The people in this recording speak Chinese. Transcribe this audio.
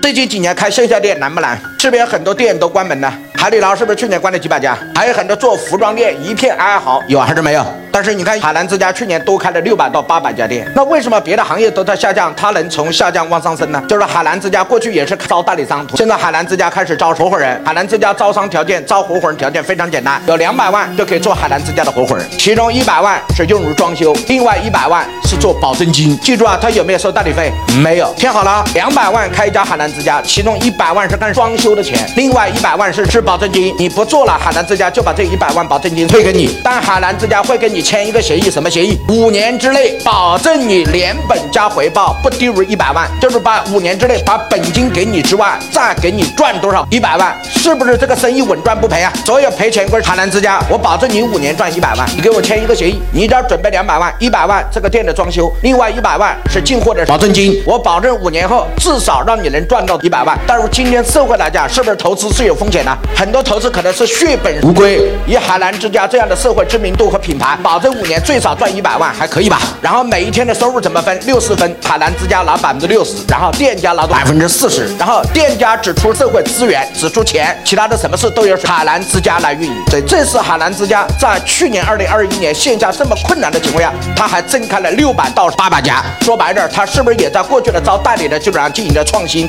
最近几年开线下店难不难？是不是很多店都关门了？海底捞是不是去年关了几百家？还有很多做服装店一片哀嚎，有还是没有？但是你看海澜之家去年多开了六百到八百家店，那为什么别的行业都在下降，它能从下降往上升呢？就是海澜之家过去也是招代理商，现在海澜之家开始招合伙人。海澜之家招商条件、招合伙人条件非常简单，有两百万就可以做海澜之家的合伙人，其中一百万是用于装修，另外一百万是做保证金。记住啊，他有没有收代理费？没有。听好了，两百万开一家海澜之家，其中一百万是干装修的钱，另外一百万是是保证金。你不做了，海澜之家就把这一百万保证金退给你，但海澜之家会跟你签一个协议，什么协议？五年之内保证你连本加回报不低于一百万，就是把五年之内把本金给你之外，再给你赚多少一百万，是不是这个生意稳赚不赔啊？所有赔钱归海澜之家，我保证你五年赚一百万，你给我签一个协议，你只要准备两百万，一百万这个店的装修，另外一百万是进货的保证金，我保证五年后至少让你能赚到一百万。但是今天社会来讲，是不是投资是有风险的？很多投资可能是血本无归。以海澜之家这样的社会知名度和品牌，保证五年最少赚一百万，还可以吧？然后每一天的收入怎么分？六十分，海澜之家拿百分之六十，然后店家拿百分之四十，然后店家只出社会资源，只出钱，其他的什么事都由海澜之家来运营。所以这是海澜之家在去年二零二一年线下这么困难的情况下，他还增开了六百到八百家。说白点，他是不是也在过去的招代理的基础上进行了创新？